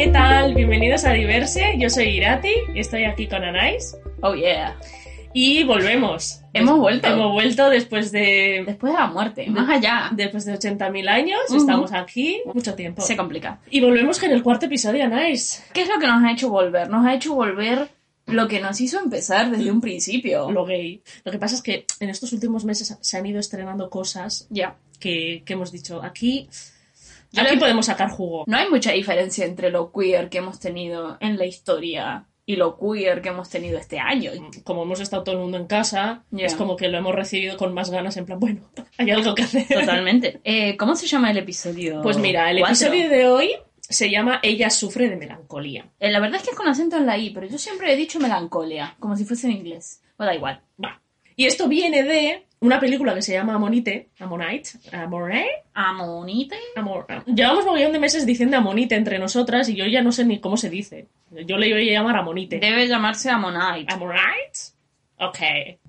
¿Qué tal? Bienvenidos a Diverse. Yo soy Irati y estoy aquí con Anais. Oh yeah. Y volvemos. Hemos vuelto. Hemos vuelto después de. Después de la muerte, más allá. Después de 80.000 años, estamos aquí mucho tiempo. Se complica. Y volvemos en el cuarto episodio, Anais. ¿Qué es lo que nos ha hecho volver? Nos ha hecho volver lo que nos hizo empezar desde un principio. Lo gay. Lo que pasa es que en estos últimos meses se han ido estrenando cosas Ya. que, que hemos dicho aquí. Yo aquí podemos sacar jugo. No hay mucha diferencia entre lo queer que hemos tenido en la historia y lo queer que hemos tenido este año. Como hemos estado todo el mundo en casa, Ya. es como que lo hemos recibido con más ganas, en plan, bueno, hay algo que hacer. Totalmente. Eh, ¿Cómo se llama el episodio? Pues mira, el Cuatro. episodio de hoy se llama Ella sufre de melancolía. Eh, la verdad es que es con acento en la I, pero yo siempre he dicho melancolia, como si fuese en inglés. O da igual. Va. Y esto viene de una película que se llama Amonite, Amonite, Amore, Amonite. Amor. Llevamos mogollón de meses diciendo Amonite entre nosotras y yo ya no sé ni cómo se dice. Yo le voy a llamar Amonite. Debe llamarse Amonite. Amorite. Ok.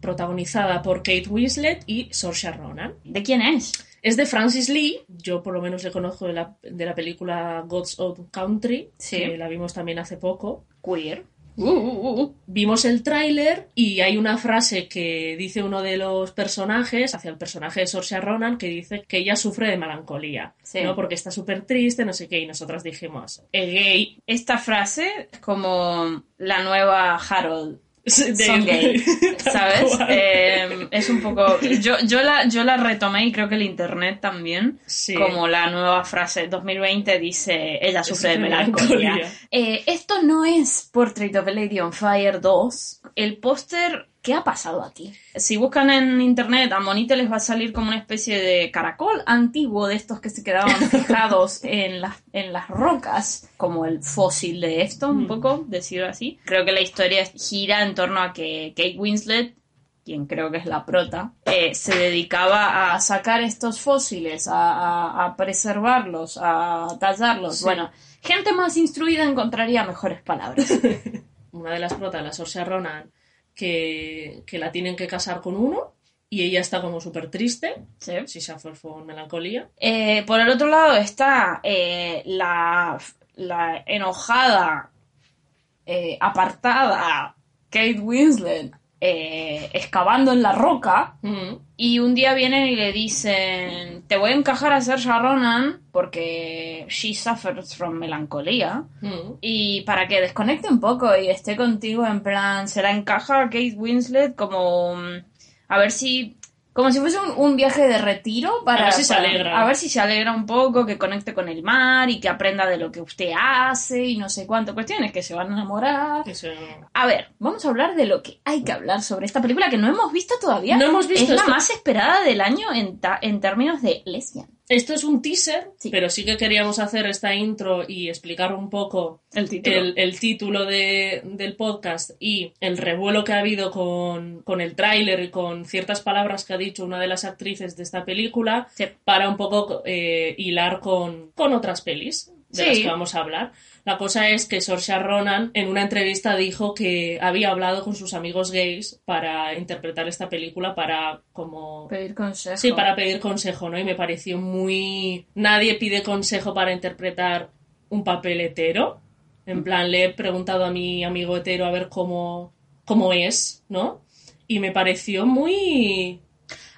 Protagonizada por Kate Winslet y Saoirse Ronan. ¿De quién es? Es de Francis Lee, yo por lo menos le conozco de la, de la película God's Own Country, Sí. que la vimos también hace poco. Queer. Uh, uh, uh. Vimos el tráiler y hay una frase que dice uno de los personajes, hacia el personaje de Saoirse Ronan, que dice que ella sufre de melancolía, Sí. ¿no? Porque está súper triste, no sé qué, y nosotras dijimos, el gay... Esta frase es como la nueva Harold. Son gay, ¿sabes? Eh, es un poco... Yo, yo, la, yo la retomé y creo que el internet también, Sí. como la nueva frase 2020 dice, ella sufre de Sufre de melancolía. melancolía. Eh, esto no es Portrait of a Lady on Fire 2. El póster... ¿Qué ha pasado aquí? Si buscan en internet, a Monite les va a salir como una especie de caracol antiguo de estos que se quedaban fijados en las, en las rocas, como el fósil de esto, un Mm. poco, decirlo así. Creo que la historia gira en torno a que Kate Winslet, quien creo que es la prota, eh, se dedicaba a sacar estos fósiles, a, a- a preservarlos, a tallarlos. Sí. Bueno, gente más instruida encontraría mejores palabras. Una de las protas, la Saoirse Ronan, que, que la tienen que casar con uno y ella está como súper triste, Sí. si se con melancolía. Eh, por el otro lado está eh, la, la enojada, eh, apartada Kate Winslet eh, excavando en la roca. Y un día vienen y le dicen, te voy a encajar a Saoirse Ronan porque she suffers from melancolía. Y para que desconecte un poco y esté contigo en plan, se la encaja a Kate Winslet como mm, a ver si como si fuese un, un viaje de retiro para A ver si se alegra. a ver si se alegra un poco, que conecte con el mar y que aprenda de lo que usted hace y no sé cuánto cuestiones que se van a enamorar. Eso- A ver, vamos a hablar de lo que hay que hablar sobre esta película que no hemos visto todavía. No hemos visto Es la más esperada del año en, ta- en términos de lesbian. Esto es un teaser, Sí. pero sí que queríamos hacer esta intro y explicar un poco El título. el, el título de- del podcast y el revuelo que ha habido con, con el tráiler y con ciertas palabras que ha dicho una de las actrices de esta película Sí. para un poco eh, hilar con, con otras pelis de Sí. las que vamos a hablar. La cosa es que Saoirse Ronan en una entrevista dijo que había hablado con sus amigos gays para interpretar esta película para como Pedir consejo. Sí, para pedir consejo, ¿no? Y me pareció muy... Nadie pide consejo para interpretar un papel hetero. En plan, le he preguntado a mi amigo hetero a ver cómo, cómo es, ¿no? Y me pareció muy...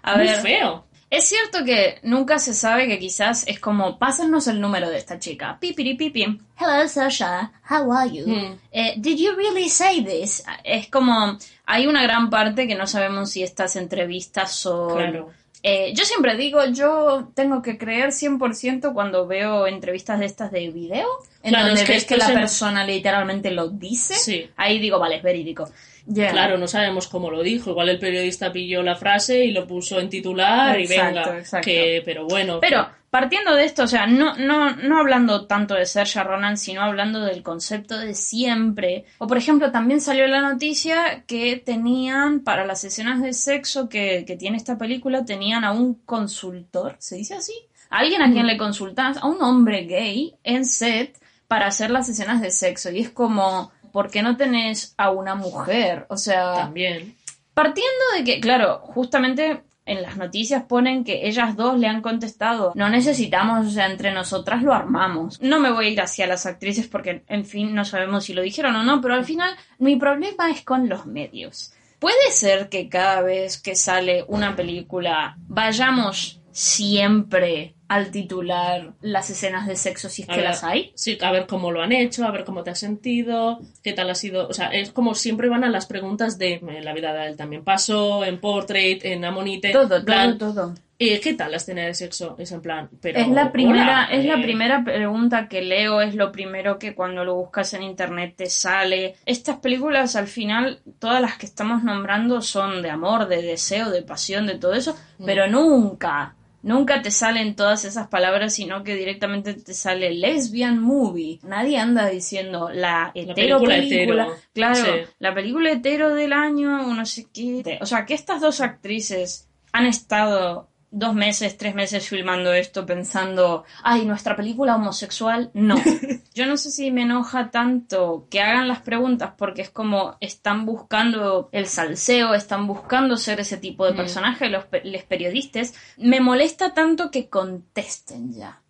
A muy ver, feo. Es cierto que nunca se sabe que quizás es como, pásennos el número de esta chica. Pipiri pipi. Hello, Sasha. How are you? Mm. Eh, did you really say this? Es como, hay una gran parte que no sabemos si estas entrevistas son... Claro. Eh, yo siempre digo, yo tengo que creer 100% cuando veo entrevistas de estas de video. en Claro, donde es que ves que la es en- persona literalmente lo dice, Sí. ahí digo, vale, es verídico. Claro, no sabemos cómo lo dijo. Igual el periodista pilló la frase y lo puso en titular Exacto, y venga. exacto. Que, pero bueno. Pero partiendo de esto, o sea, no, no, no hablando tanto de Saoirse Ronan, sino hablando del concepto de siempre. O por ejemplo, también salió la noticia que tenían para las escenas de sexo que, que tiene esta película, tenían a un consultor, ¿se dice así? A alguien a quien le consultas, a un hombre gay en set para hacer las escenas de sexo. Y es como, ¿por qué no tenés a una mujer? O sea, También. Partiendo de que, claro, justamente en las noticias ponen que ellas dos le han contestado, no necesitamos, o sea, entre nosotras lo armamos. No me voy a ir hacia las actrices porque, en fin, no sabemos si lo dijeron o no, pero al final mi problema es con los medios. Puede ser que cada vez que sale una película vayamos siempre al titular las escenas de sexo si es A que ver, las hay. Sí, a ver cómo lo han hecho, a ver cómo te has sentido, qué tal ha sido. O sea, es como siempre van a las preguntas de en la vida de él también pasó, en Portrait, en Amonite. Todo, plan, todo, todo. eh, ¿Qué tal la escena de sexo? Es en plan, pero. Es la primera, hola, es la eh, primera pregunta que leo, es lo primero que cuando lo buscas en internet te sale. Estas películas al final, todas las que estamos nombrando son de amor, de deseo, de pasión, de todo eso, Mm. pero nunca, nunca te salen todas esas palabras, sino que directamente te sale lesbian movie. Nadie anda diciendo la hetero película película. hetero, Claro, sí. la película hetero del año, o no sé qué. O sea, que estas dos actrices han estado dos meses, tres meses filmando esto pensando, ay, nuestra película homosexual, no. Yo no sé si me enoja tanto que hagan las preguntas porque es como están buscando el salseo, están buscando ser ese tipo de Mm. personaje, los, los periodistas. Me molesta tanto que contesten ya.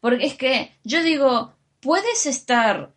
Porque es que yo digo, puedes estar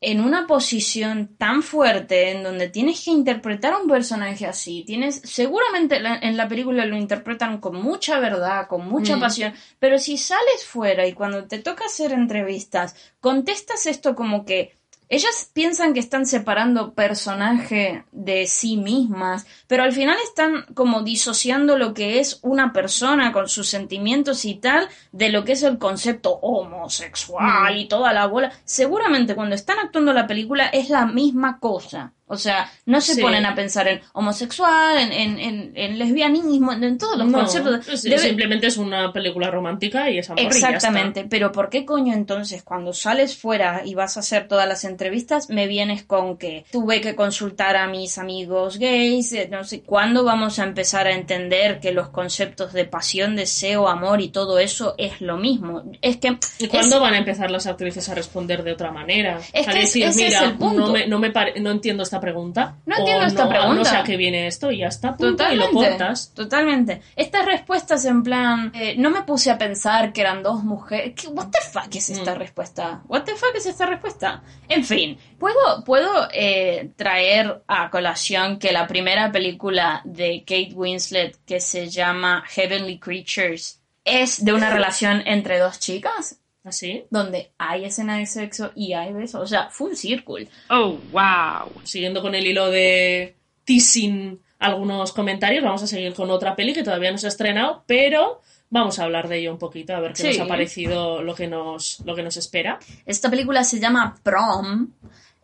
en una posición tan fuerte en donde tienes que interpretar a un personaje así, tienes seguramente la- en la película lo interpretan con mucha verdad, con mucha Mm. pasión, pero si sales fuera y cuando te toca hacer entrevistas, contestas esto como que ellas piensan que están separando personaje de sí mismas, pero al final están como disociando lo que es una persona con sus sentimientos y tal de lo que es el concepto homosexual y toda la bola. Seguramente cuando están actuando la película es la misma cosa. O sea, no se Sí. ponen a pensar en homosexual, en, en, en- en lesbianismo, en, todos los No, conceptos. Debe- simplemente es una película romántica y es amor y ya está. Exactamente, pero ¿por qué coño entonces cuando sales fuera y vas a hacer todas las entrevistas me vienes con que tuve que consultar a mis amigos gays, eh, no sé, ¿cuándo vamos a empezar a entender que los conceptos de pasión, deseo, amor y todo eso es lo mismo? Es que ¿Y es- cuándo van a empezar las actrices a responder de otra manera? Es a que decir, ese es mira, el punto. No, me, no, me pare- no entiendo esta pregunta. No o entiendo esta no- pregunta. No sé a qué viene esto y ya está. Totalmente. Y lo cortas. Totalmente. Estas respuestas en plan, eh, no me puse a pensar que eran dos mujeres. ¿Qué- What the fuck es esta Mm. respuesta? What the fuck es esta respuesta? En fin, puedo, puedo eh, traer a colación que la primera película de Kate Winslet que se llama Heavenly Creatures es de una relación entre dos chicas Así. donde hay escena de sexo y hay besos. O sea, full circle. Oh, wow. Siguiendo con el hilo de teasing algunos comentarios, vamos a seguir con otra peli que todavía no se ha estrenado, pero vamos a hablar de ello un poquito, a ver qué Sí. nos ha parecido lo que nos, lo que nos espera. Esta película se llama Prom.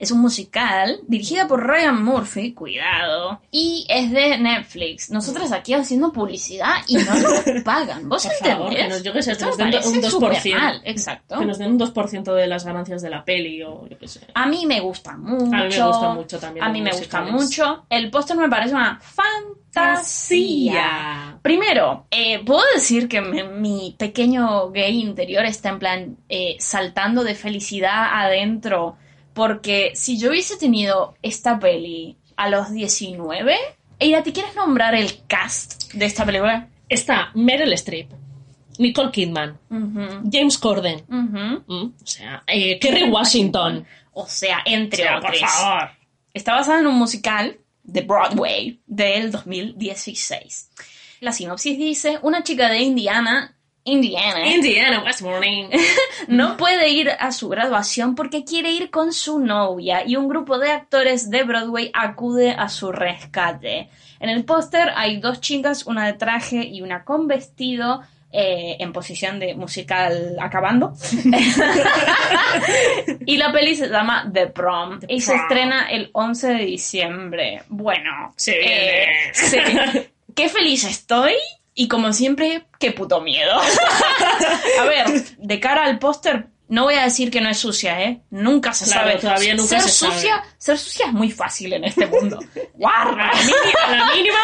Es un musical dirigida por Ryan Murphy, cuidado, y es de Netflix. Nosotras aquí haciendo publicidad y no nos pagan. ¿Vos Por entendés? favor, que nos- yo sé, que Esto nos den un 2%. supermal, Exacto. Que nos den un 2% de las ganancias de la peli o yo qué sé. A mí me gusta mucho. A mí me gusta mucho también A mí me gusta mucho. El póster me parece una fantasía. Primero, eh, puedo decir que me- mi pequeño gay interior está en plan eh, saltando de felicidad adentro. Porque si yo hubiese tenido esta peli a los 19, Eira, ¿te quieres nombrar el cast de esta película? Está Meryl Streep, Nicole Kidman, James Corden, mm, o sea, eh, Kerry Washington. O sea, entre O sea, por otros. favor. Está basada en un musical de Broadway del 2016. La sinopsis dice, una chica de Indiana, Indiana, Indiana West Morning. no puede ir a su graduación porque quiere ir con su novia y un grupo de actores de Broadway acude a su rescate. En el póster hay dos chicas, una de traje y una con vestido. eh, en posición de musical acabando. y la peli se llama The Prom y se estrena el 11 de diciembre. Bueno, Se viene. eh, sí. qué feliz estoy y como siempre, qué puto miedo. A ver, de cara al póster, no voy a decir que no es sucia, ¿eh? Nunca se Claro, sabe. todavía nunca ser se sabe. sucia, Ser sucia es muy fácil en este mundo. Guarda, la mínima, la mínima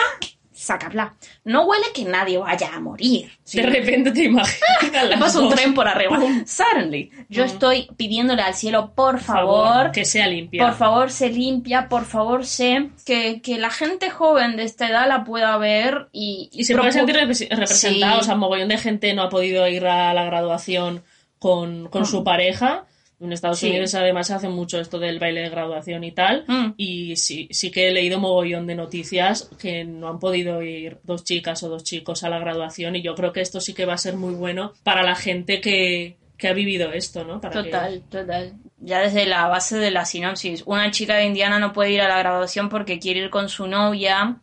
sácala. No huele que nadie vaya a morir. de repente te imaginas. Le las pasa un tren por arriba. Suddenly. Yo estoy pidiéndole al cielo, por favor, que sea limpia. por favor, se limpia, por favor, sé que, que la gente joven de esta edad la pueda ver y... Y se puede procu- sentir repre- representado, Sí. o sea, mogollón de gente no ha podido ir a la graduación con, con su pareja. En Estados Sí. Unidos además se hace mucho esto del baile de graduación y tal. Mm. Y sí, sí que he leído mogollón de noticias que no han podido ir dos chicas o dos chicos a la graduación y yo creo que esto sí que va a ser muy bueno para la gente que, que ha vivido esto, ¿no? Para que- Total, total. Ya desde la base de la sinopsis, una chica de Indiana no puede ir a la graduación porque quiere ir con su novia.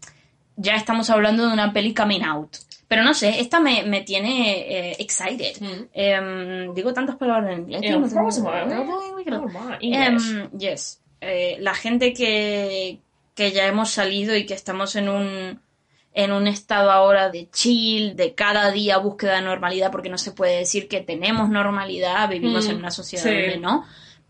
Ya estamos hablando de una peli coming out. Pero no sé, esta me, me tiene eh, excited. Mm. Em, digo tantas palabras en inglés. Eh, tío, no tengo- man. Em, yes. Eh, la gente que, que ya hemos salido y que estamos en un en un estado ahora de chill, de cada día búsqueda de normalidad, porque no se puede decir que tenemos normalidad, vivimos Mm, en una sociedad sí. donde no.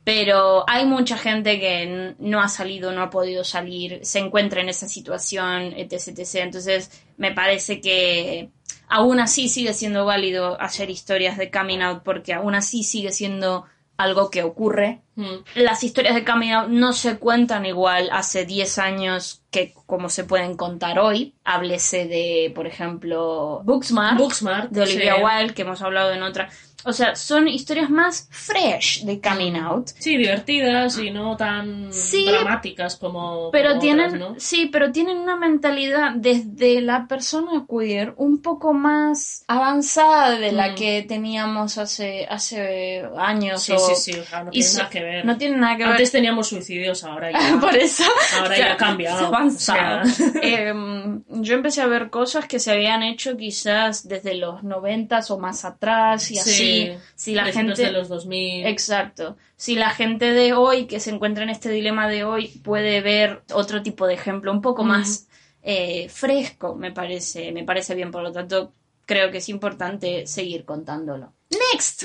Pero hay mucha gente que no ha salido, no ha podido salir, se encuentra en esa situación, etc, etc. Entonces, me parece que aún así sigue siendo válido hacer historias de coming out, porque aún así sigue siendo algo que ocurre. Mm. Las historias de coming out no se cuentan igual hace 10 años que como se pueden contar hoy. Háblese de, por ejemplo, Booksmart, Booksmart, de Olivia sí. Wilde, que hemos hablado en otra. O sea, son historias más fresh de coming out. Sí, divertidas y no tan Sí, dramáticas como. Pero como tienen, otras, ¿no? sí, pero tienen una mentalidad desde la persona queer un poco más avanzada de la Mm. que teníamos hace, hace años. Sí, o- sí, sí, o sea, no tiene so- nada que ver. No tiene nada que ver. Antes teníamos suicidios, ahora ya. Por eso. Ahora ya ha- cambiado, avanzado. o sea. Em, yo empecé a ver cosas que se habían hecho quizás desde los noventas o más atrás y Sí, así. Si la gente. de los 2000. Exacto. Si la gente de hoy, que se encuentra en este dilema de hoy, puede ver otro tipo de ejemplo, un poco más eh, fresco, me parece, me parece bien. Por lo tanto, creo que es importante seguir contándolo. Next.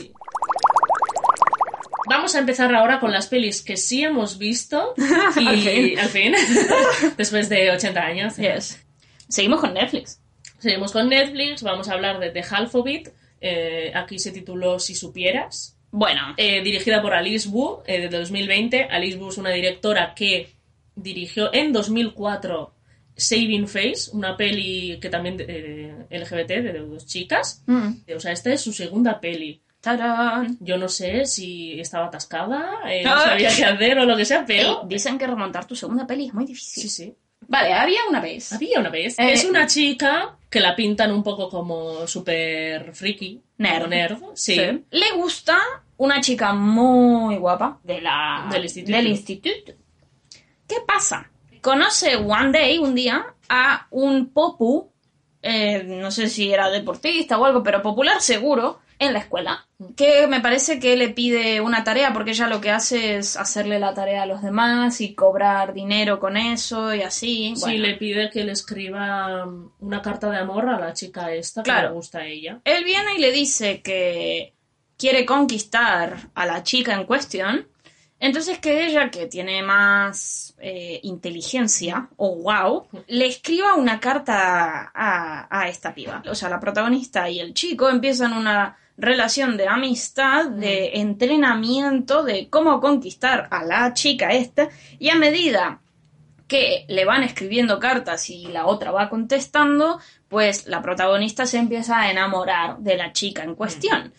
Vamos a empezar ahora con las pelis que sí hemos visto. Y Al fin. al fin, después de 80 años. Yes. Seguimos con Netflix. Seguimos con Netflix, vamos a hablar de The Alphabet. Eh, aquí se tituló Si supieras. Bueno, eh, dirigida por Alice Wu, eh, de 2020. Alice Wu es una directora que dirigió en 2004 Saving Face, una peli que también eh, LGBT, de dos chicas. mm, O sea, esta es su segunda peli. ¡tarán! Yo no sé si estaba atascada, no Ah. sabía qué hacer o lo que sea, Ey, pero... dicen que remontar tu segunda peli es muy difícil. Sí, sí. Vale, había una vez. Había una vez. Eh, es una chica que la pintan un poco como súper friki. Nerd. nerd. Sí. Sí. Le gusta una chica muy guapa de la, Del instituto. del instituto. ¿Qué pasa? Conoce one day, un día, a un popu, eh, no sé si era deportista o algo, pero popular seguro, en la escuela, que me parece que le pide una tarea porque ella lo que hace es hacerle la tarea a los demás y cobrar dinero con eso y así. Sí, Bueno. le pide que le escriba una carta de amor a la chica esta que Claro. le gusta a ella. Él viene y le dice que quiere conquistar a la chica en cuestión. Entonces que ella, que tiene más eh, inteligencia, o wow, le escriba una carta a, a esta piba. O sea, la protagonista y el chico empiezan una relación de amistad, de entrenamiento, de cómo conquistar a la chica esta. Y a medida que le van escribiendo cartas y la otra va contestando, pues la protagonista se empieza a enamorar de la chica en cuestión.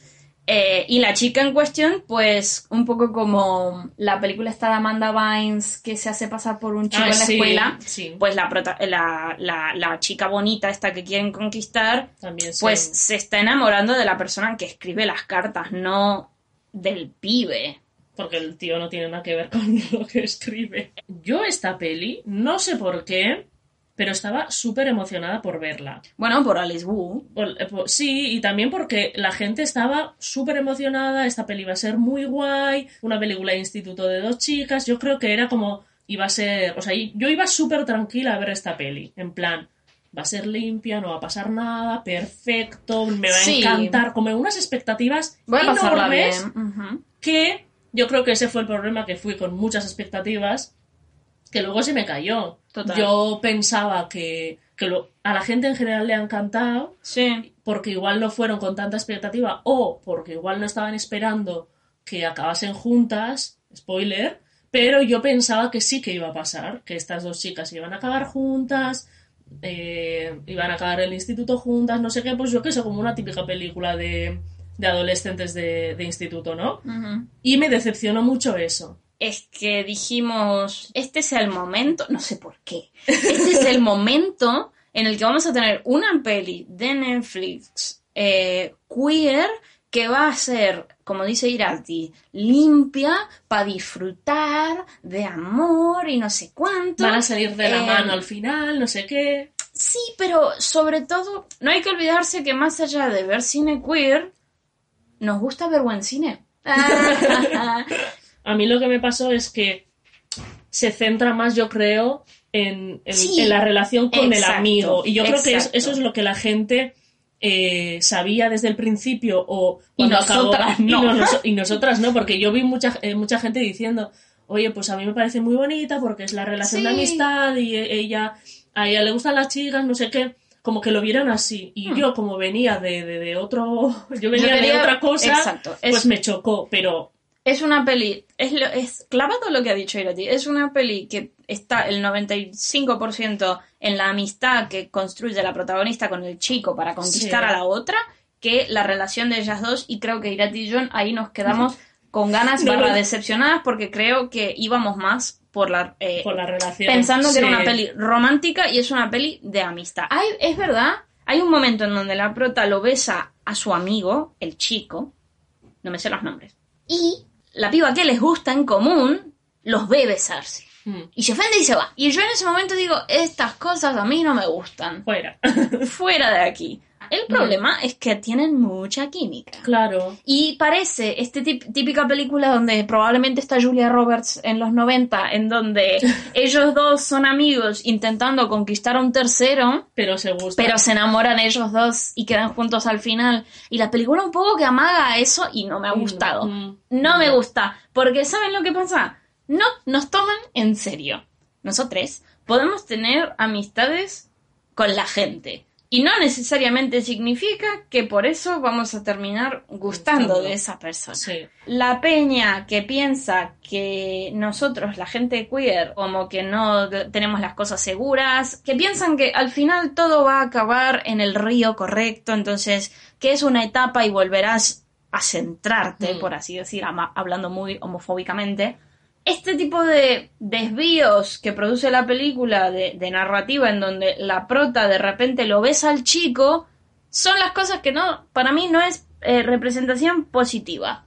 Eh, y la chica en cuestión, pues un poco como la película está de Amanda Bynes que se hace pasar por un chico Ah, en la sí, escuela, sí. pues la, prota- la, la- la chica bonita esta que quieren conquistar, También pues se está enamorando de la persona que escribe las cartas, no del pibe. Porque el tío no tiene nada que ver con lo que escribe. Yo esta peli, no sé por qué, pero estaba súper emocionada por verla. Bueno, por Alice Wu. Por- eh, por- sí, y también porque la gente estaba súper emocionada, esta peli iba a ser muy guay, una película de instituto de dos chicas, yo creo que era como, iba a ser, o sea, yo iba súper tranquila a ver esta peli, en plan, va a ser limpia, no va a pasar nada, perfecto, me va Sí. a encantar, como unas expectativas Voy a enormes bien. Que yo creo que ese fue el problema, que fui con muchas expectativas, que luego se me cayó. Total. Yo pensaba que, que lo- a la gente en general le ha encantado, Sí. porque igual no fueron con tanta expectativa o porque igual no estaban esperando que acabasen juntas, spoiler, pero yo pensaba que sí que iba a pasar, que estas dos chicas iban a acabar juntas, eh, iban a acabar el instituto juntas, no sé qué, pues yo que sé, como una típica película de, de adolescentes de, de instituto, ¿no? Y me decepcionó mucho eso. Es que dijimos, este es el momento, no sé por qué, este es el momento en el que vamos a tener una peli de Netflix eh, queer que va a ser, como dice Irati, limpia para disfrutar de amor y no sé cuánto. Van a salir de la Eh, mano al final, no sé qué. Sí, pero sobre todo, no hay que olvidarse que más allá de ver cine queer, nos gusta ver buen cine. A mí lo que me pasó es que se centra más, yo creo, en, en- Sí. en la relación con el amigo. Y yo creo que es- eso es lo que la gente eh, sabía desde el principio o Y cuando acabó- y, no. nos- y nosotras no, porque yo vi mucha, eh, mucha gente diciendo, oye, pues a mí me parece muy bonita porque es la relación de amistad y ella, a ella le gustan las chicas, no sé qué. Como que lo vieron así. Y yo, como venía de, de, de otro. Yo venía de Hmm. otra cosa. exacto, Pues me chocó. Pero Es una peli, es, lo- es clavado lo que ha dicho Irati, es una peli que está el 95% en la amistad que construye la protagonista con el chico para conquistar Sí. a la otra, que la relación de ellas dos, y creo que Irati y John ahí nos quedamos con ganas barra no. decepcionadas porque creo que íbamos más por la... eh, por la relación. pensando que era una peli romántica y es una peli de amistad. Hay, es verdad, hay un momento en donde la prota lo besa a su amigo, el chico, no me sé los nombres, y la piba que les gusta en común los ve besarse. Mm, Y se ofende y se va. Y yo en ese momento digo, estas cosas a mí no me gustan. Fuera. Fuera de aquí. El problema es que tienen mucha química. claro. Y parece tip- típica película donde probablemente está Julia Roberts en los 90, en donde ellos dos son amigos intentando conquistar a un tercero, Pero se gusta. pero se enamoran ellos dos y quedan juntos al final. Y la película un poco que amaga eso y no me ha gustado. Mm, No me gusta, porque ¿saben lo que pasa? No nos toman en serio. Nosotros podemos tener amistades con la gente. Y no necesariamente significa que por eso vamos a terminar gustando de esa persona. Sí. La peña que piensa que nosotros, la gente queer, como que no tenemos las cosas seguras, que piensan que al final todo va a acabar en el río correcto, entonces que es una etapa y volverás a centrarte, Mm. por así decir, hablando muy homofóbicamente. Este tipo de desvíos que produce la película de, de narrativa en donde la prota de repente lo besa al chico, son las cosas que no, para mí no es eh, representación positiva.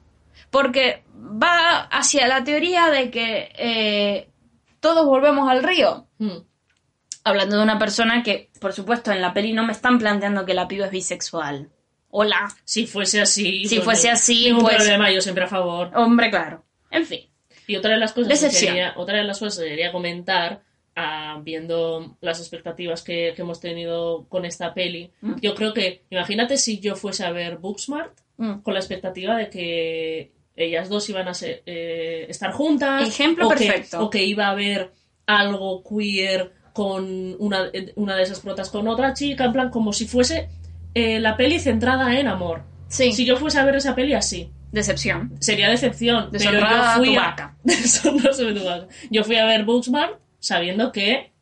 Porque va hacia la teoría de que eh, todos volvemos al río. Mm, Hablando de una persona que, por supuesto, en la peli no me están planteando que la piba es bisexual. Hola. Si fuese así. Si fuese así, ningún pues- problema, yo siempre a favor. Hombre, claro. En fin. Y otra de las cosas Decepción. que quería, otra de las cosas que quería comentar, ah, viendo las expectativas que, que hemos tenido con esta peli, Mm. yo creo que, imagínate si yo fuese a ver Booksmart Mm. con la expectativa de que ellas dos iban a ser- eh, estar juntas. Ejemplo o que- perfecto. o que iba a haber algo queer con una, una de esas protas con otra chica, en plan, como si fuese eh, la peli centrada en amor. Sí. Si yo fuese a ver esa peli así, Decepción. sería decepción. Pero Deshonrada yo fui tu a... vaca. Deshonrada tu vaca. Yo fui a ver Booksmart sabiendo que,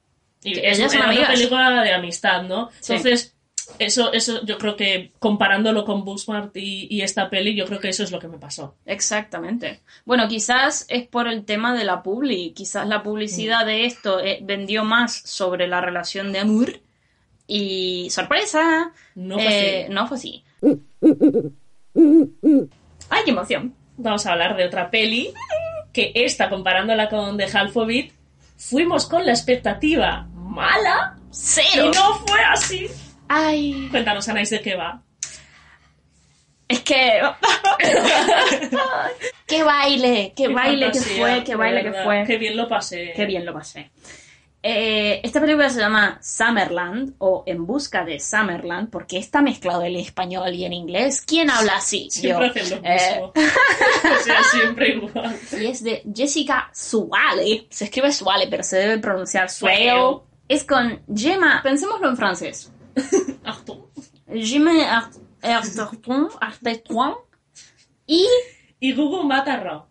y Que es ellas son era una amigas. película de amistad, ¿no? Sí. Entonces, eso, eso yo creo que comparándolo con Booksmart y, y esta peli, yo creo que eso es lo que me pasó. Exactamente. Bueno, quizás es por el tema de la publi. Quizás la publicidad de esto eh, vendió más sobre la relación de amor. Y sorpresa. No fue eh, así. no fue así. ¡Ay, qué emoción! Vamos a hablar de otra peli que esta, comparándola con The Half of It, fuimos con la expectativa mala Y Cero. no fue así. Ay. Cuéntanos, Anais, de qué va. Es que. ¡Qué baile! ¡Qué, baile que fue! ¡Qué baile que fue! Qué bien lo pasé. Qué bien lo pasé. Eh, esta película se llama Summerland o En busca de Summerland porque está mezclado el español y en inglés. ¿Quién habla así? Siempre Yo. hacen lo Eh, mismo. o sea, siempre igual. y es de Jessica Suale. Se escribe Suale, pero se debe pronunciar Suale. Suale. Es con Gemma. Pensémoslo en francés. Artún. Gemma Arterton. Arterton. Y Y Google Matarra.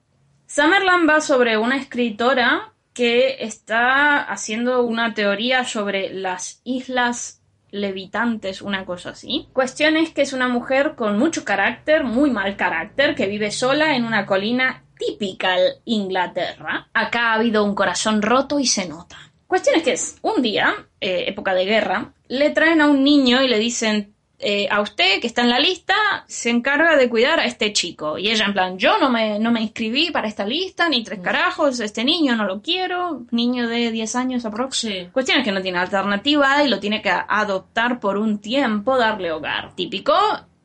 Summerland va sobre una escritora que está haciendo una teoría sobre las islas levitantes, una cosa así. Cuestión es que es una mujer con mucho carácter, muy mal carácter, que vive sola en una colina típica Inglaterra. Acá ha habido un corazón roto y se nota. Cuestión es que es un día, eh, época de guerra, le traen a un niño y le dicen, eh, a usted que está en la lista se encarga de cuidar a este chico. Y ella en plan, yo no me, no me inscribí para esta lista, ni tres carajos, este niño no lo quiero, niño de 10 años aprox. Sí. Cuestión es que no tiene alternativa y lo tiene que adoptar por un tiempo, darle hogar. Típico,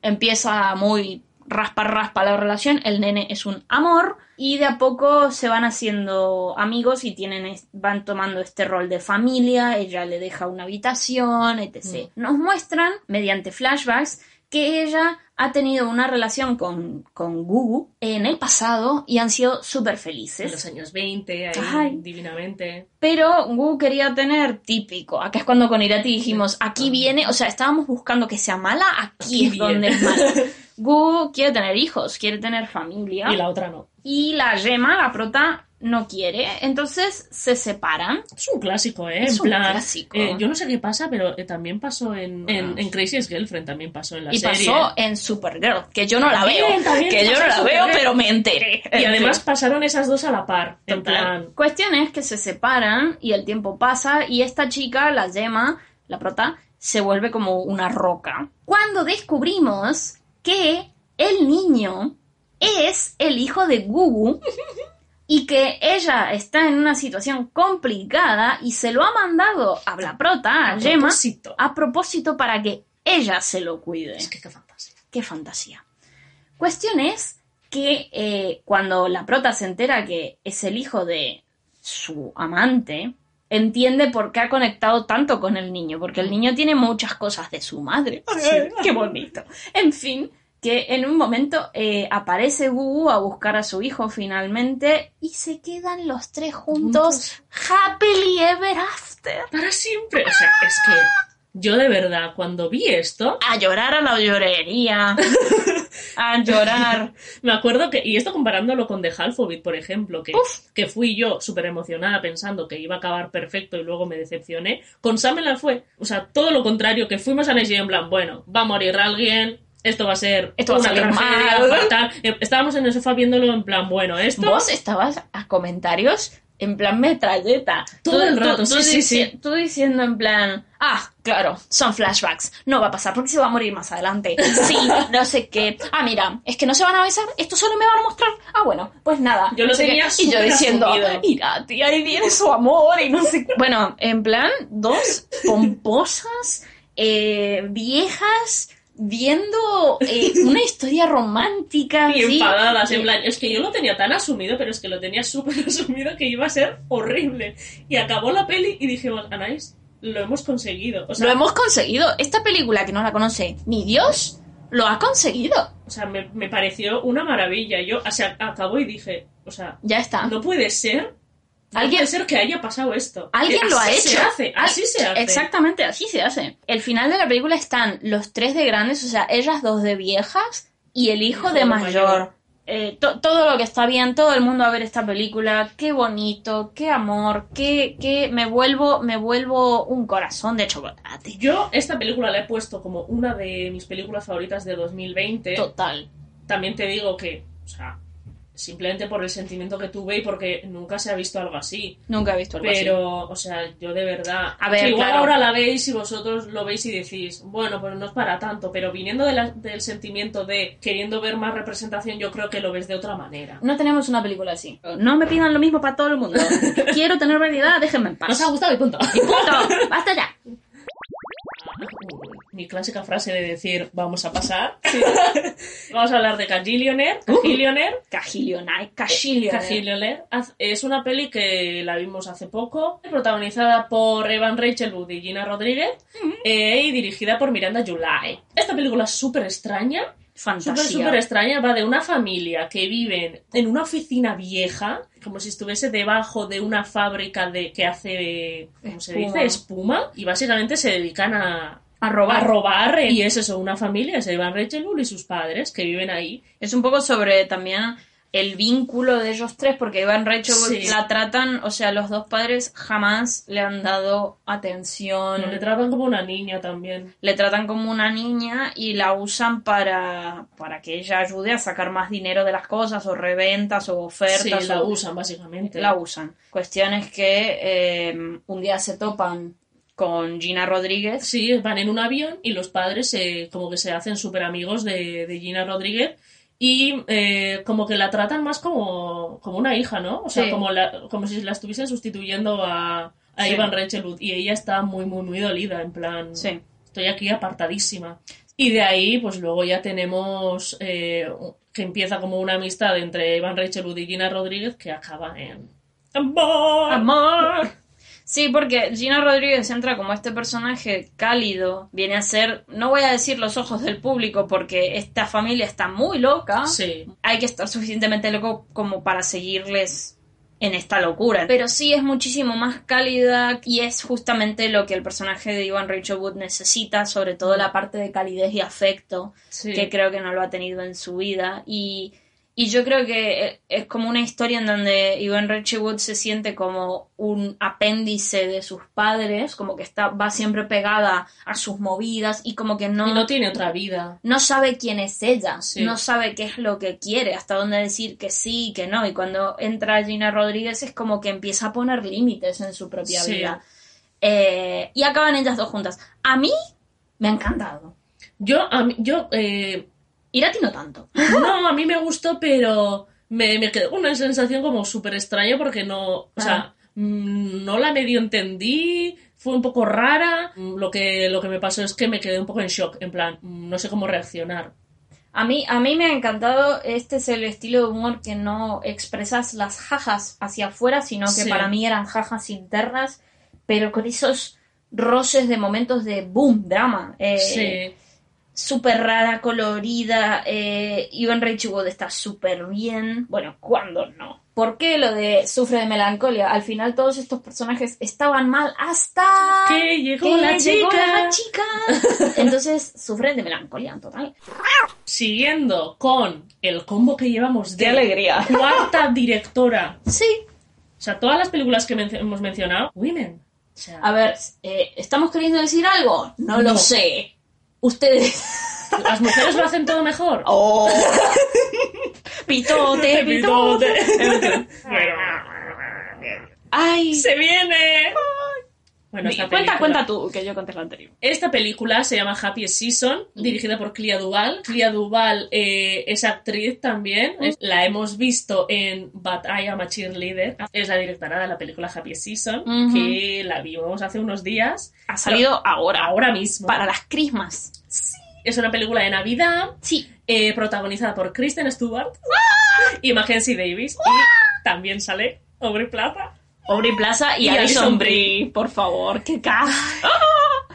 empieza muy raspa raspa la relación, el nene es un amor y de a poco se van haciendo amigos y tienen van tomando este rol de familia, ella le deja una habitación, etc. Nos muestran mediante flashbacks que ella ha tenido una relación con, con Gugu en el pasado y han sido súper En felices. los años 20, ahí, Ay. divinamente. Pero Gu quería tener típico. Acá es cuando con Irati dijimos, aquí viene, o sea, estábamos buscando que sea mala, aquí, Aquí es viene. donde es mala. Gu quiere tener hijos, quiere tener familia. Y la otra no. Y la Yema, la prota, no quiere. Entonces se separan. Es un clásico, ¿eh? Es en un plan, clásico. eh, yo no sé qué pasa, pero eh, también pasó en, en, en Crazy Girlfriend, también pasó en la y serie. pasó en Supergirl, que yo no la veo. también que yo no la veo, pero me enteré. Y además pasaron esas dos a la par. En Total. plan, Cuestión es que se separan y el tiempo pasa y esta chica, la Yema, la prota, se vuelve como una roca. Cuando descubrimos que el niño es el hijo de Gugu y que ella está en una situación complicada y se lo ha mandado a la prota, a, A Yema, propósito. a propósito para que ella se lo cuide. es que qué fantasía. Qué fantasía. Cuestión es que eh, cuando la prota se entera que es el hijo de su amante, entiende por qué ha conectado tanto con el niño, porque el niño tiene muchas cosas de su madre. qué bonito. En fin, que en un momento eh, aparece Gugu a buscar a su hijo finalmente y se quedan los tres juntos, happily ever after. Para siempre. O sea, es que yo de verdad, cuando vi esto, A llorar a la llorería. a llorar. me acuerdo que, y esto comparándolo con The Halfobit, por ejemplo, que, que fui yo súper emocionada pensando que iba a acabar perfecto y luego me decepcioné, con Summerland fue, o sea, todo lo contrario, que fuimos a Nessie en plan, bueno, va a morir alguien, esto va a ser Esto va a una mal. fatal. Eh, Estábamos en el sofá viéndolo en plan, bueno, esto... Vos estabas a comentarios en plan metralleta. Todo el rato, sí, sí, dici- sí. Tú diciendo en plan, ah, claro, son flashbacks. No va a pasar porque se va a morir más adelante. Sí, no sé qué. Ah, mira, es que no se van a besar. Esto solo me van a mostrar. Ah, bueno, pues nada. Yo no lo sé tenía. Y yo diciendo, asumido. mira, tía, ahí viene su amor y no sé qué. Bueno, en plan, dos pomposas, eh, viejas. Viendo eh, una historia romántica. y enfadadas, en plan, es que yo lo tenía tan asumido, pero es que lo tenía súper asumido que iba a ser horrible. Y acabó la peli y dijimos, Anais, lo hemos conseguido. O sea, Lo hemos conseguido. Esta película que no la conoce ni Dios, lo ha conseguido. o sea me, me pareció una maravilla. Yo, o sea, acabó y dije, o sea, Ya está. no puede ser. No Alguien- puede ser que haya pasado esto. Alguien lo ha hecho. Se hace, así se hace. Exactamente, así se hace. El final de la película están los tres de grandes, o sea, ellas dos de viejas y el hijo, Hijo de de mayor. mayor. Eh, to- todo lo que está bien, todo el mundo a ver esta película, qué bonito, qué amor, qué, qué, me vuelvo, me vuelvo un corazón de chocolate. Yo esta película la he puesto como una de mis películas favoritas de 2020. Total. También te digo que, o sea, simplemente por el sentimiento que tuve y porque nunca se ha visto algo así. Nunca he visto algo así. Pero, o sea, yo de verdad. A ver, que igual claro. ahora la veis y vosotros lo veis y decís, bueno, pues no es para tanto, pero viniendo de la- del sentimiento de queriendo ver más representación, yo creo que lo ves de otra manera. No tenemos una película así. No me pidan lo mismo para todo el mundo. Quiero tener variedad, déjenme en paz. Nos ha gustado y punto. Punto. Basta ya. Mi clásica frase de decir vamos a pasar. vamos a hablar de Cagillionaire. Cagillionaire. Cajillionaire. Cajillionaire. Cagillionaire. Haz- Es una peli que la vimos hace poco, protagonizada por Evan Rachel Wood y Gina Rodríguez eh, y dirigida por Miranda July. Esta película es súper extraña, Fantasía. súper extraña. Va de una familia que viven en una oficina vieja, como si estuviese debajo de una fábrica de que hace, ¿cómo se Espuma. dice? Espuma. Y básicamente se dedican a, A robar. a robar. Y es eso, una familia, es Evan Rachel y sus padres que viven ahí. Es un poco sobre también el vínculo de ellos tres, porque Iván Sí. la tratan, o sea, los dos padres jamás le han dado atención. Le tratan como una niña también. le tratan como una niña y la usan para, para que ella ayude a sacar más dinero de las cosas o reventas o Sí, ofertas. la o- usan básicamente. la usan. Cuestión es que eh, un día se topan con Gina Rodríguez. Sí, van en un avión y los padres eh, como que se hacen súper amigos de, de Gina Rodríguez y eh, como que la tratan más como, como una hija, ¿no? O sea, Sí. como, la, como si la estuviesen sustituyendo a, a Sí. Ivan Rachel Wood y ella está muy, muy, muy dolida, en plan, Sí. estoy aquí apartadísima. Y de ahí, pues luego ya tenemos eh, que empieza como una amistad entre Ivan Rachel Wood y Gina Rodríguez que acaba en... ¡Amor! ¡Amor! Sí, porque Gina Rodríguez entra como este personaje cálido, viene a ser, no voy a decir los ojos del público porque esta familia está muy loca. Sí. Hay que estar suficientemente loco como para seguirles en esta locura. Pero sí es muchísimo más cálida y es justamente lo que el personaje de Ivan Rachel Wood necesita, sobre todo la parte de calidez y afecto, Sí. que creo que no lo ha tenido en su vida. Y, y yo creo que es como una historia en donde Ivan Rachel Wood se siente como un apéndice de sus padres, como que está, va siempre pegada a sus movidas y como que Y no no, tiene otra vida. no sabe quién es ella, Sí. no sabe qué es lo que quiere, hasta dónde decir que sí y que no. Y cuando entra Gina Rodríguez es como que empieza a poner límites en su propia Sí. vida. Eh, y acaban ellas dos juntas. A mí me ha encantado. Yo, a mí- yo eh, Irati no tanto. No, a mí me gustó, pero me, me quedó una sensación como súper extraña porque no, o sea, Ah. mm, no la medio entendí, fue un poco rara. Mm, Lo que, lo que me pasó es que me quedé un poco en shock, en plan, mm, no sé cómo reaccionar. A mí, a mí me ha encantado, este es el estilo de humor que no expresas las jajas hacia afuera, sino que Sí. para mí eran jajas internas, pero con esos roces de momentos de boom, drama. Eh, Sí, Súper rara, colorida, eh, Ivan Rachel Wood está súper bien. Bueno, ¿cuándo no? ¿Por qué lo de sufre de melancolía? Al final todos estos personajes estaban mal hasta que llegó que la llegó chica. la chica. Entonces sufren de melancolía en total. Siguiendo con el combo que llevamos de ¡Qué alegría! cuarta directora. Sí, O sea, todas las películas que men- hemos mencionado, Women. O sea, A ver, eh, ¿estamos queriendo decir algo? No, lo sé. Ustedes. ¿las mujeres lo hacen todo mejor? ¡Oh! pitote, pitote. ¡Ay! ¡Se viene! Bueno, esta cuenta, cuenta tú, que yo conté la anterior. Esta película se llama Happy Season, dirigida por Clea Duval. Clea Duval eh, es actriz también. La hemos visto en But I Am a Cheerleader. Es la directora de la película Happy Season, que la vimos hace unos días. Ha salido ahora. Ahora mismo. Para las crismas. Es una película de Navidad, Sí. eh, protagonizada por Kristen Stewart y Mackenzie Davis. Y también sale Aubrey Plaza. Aubrey Plaza y, Y Alison Brie, por favor, qué cast.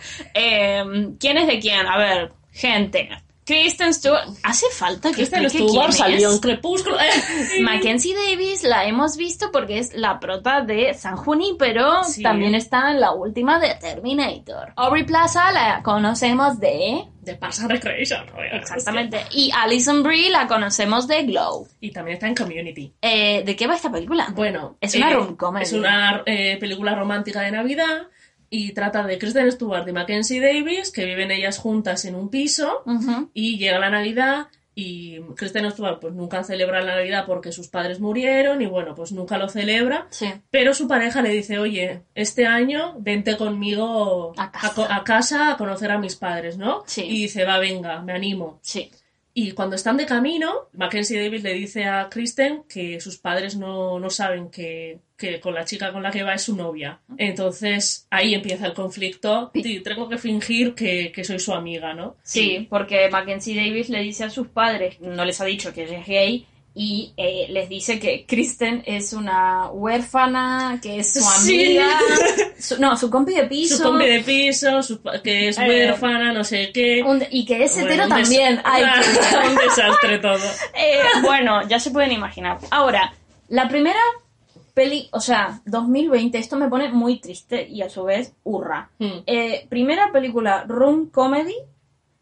Em, ¿Quién es de quién? A ver, gente. Kristen Stewart. ¿Hace falta que Kristen Stewart salió en Crepúsculo. Mackenzie Davis la hemos visto porque es la prota de San Junípero, Sí. también está en la última de Terminator. Aubrey Plaza la conocemos de... de Parks and Recreation. Exactamente. Y Alison Brie la conocemos de Glow. Y también está en Community. Eh, ¿De qué va esta película? Bueno, Es una eh. Es una eh, película romántica de Navidad y trata de Kristen Stewart y Mackenzie Davis, que viven ellas juntas en un piso y llega la Navidad y Kristen Stewart pues nunca celebra la Navidad porque sus padres murieron y bueno, pues nunca lo celebra. Sí. Pero su pareja le dice, oye, este año vente conmigo A casa. co- a casa a conocer a mis padres, ¿no? Sí. Y dice, va, venga, me animo. Sí. Y cuando están de camino, Mackenzie Davis le dice a Kristen que sus padres no, no saben que, que con la chica con la que va es su novia. Entonces ahí empieza el conflicto. Sí, tengo que fingir que, que soy su amiga, ¿no? Sí, porque Mackenzie Davis le dice a sus padres, no les ha dicho que ella es gay, y eh, les dice que Kristen es una huérfana, que es su Sí. amiga, su- no, su compi de piso, Su compi de piso, su que es Eh, huérfana, no sé qué. un- y que es hetero también. Ay, un desastre todo. Eh, bueno, ya se pueden imaginar. Ahora, la primera peli, o sea, 2020, esto me pone muy triste y a su vez hurra. Hmm. Primera película room comedy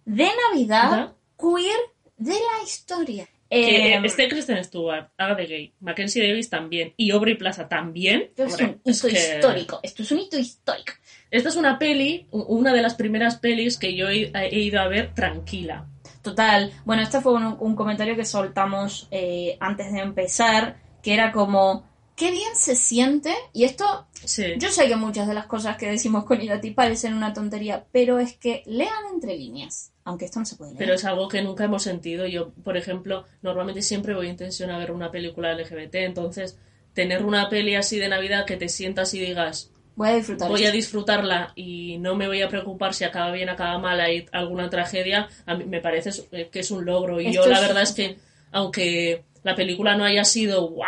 de Navidad queer de la historia. Que Eh, este Kristen Stewart haga de gay, Mackenzie Davis también y Aubrey Plaza también. esto es Hombre, un hito es que- histórico. Esto es un hito histórico. Esta es una peli, una de las primeras pelis que yo he, he ido a ver tranquila. Total. Bueno, este fue un, un comentario que soltamos eh, antes de empezar, que era como, qué bien se siente. Y esto Sí. Yo sé que muchas de las cosas que decimos con Irati parecen una tontería, pero es que lean entre líneas, aunque esto no se puede leer. Pero es algo que nunca hemos sentido. Yo, por ejemplo, normalmente siempre voy intención a ver una película LGBT, entonces tener una peli así de Navidad que te sientas y digas, Voy a disfrutar. voy a disfrutarla y no me voy a preocupar si acaba bien, acaba mal, hay alguna tragedia, a mí me parece eh, que es un logro. Y Esto yo la es- verdad es que, aunque la película no haya sido ¡guau!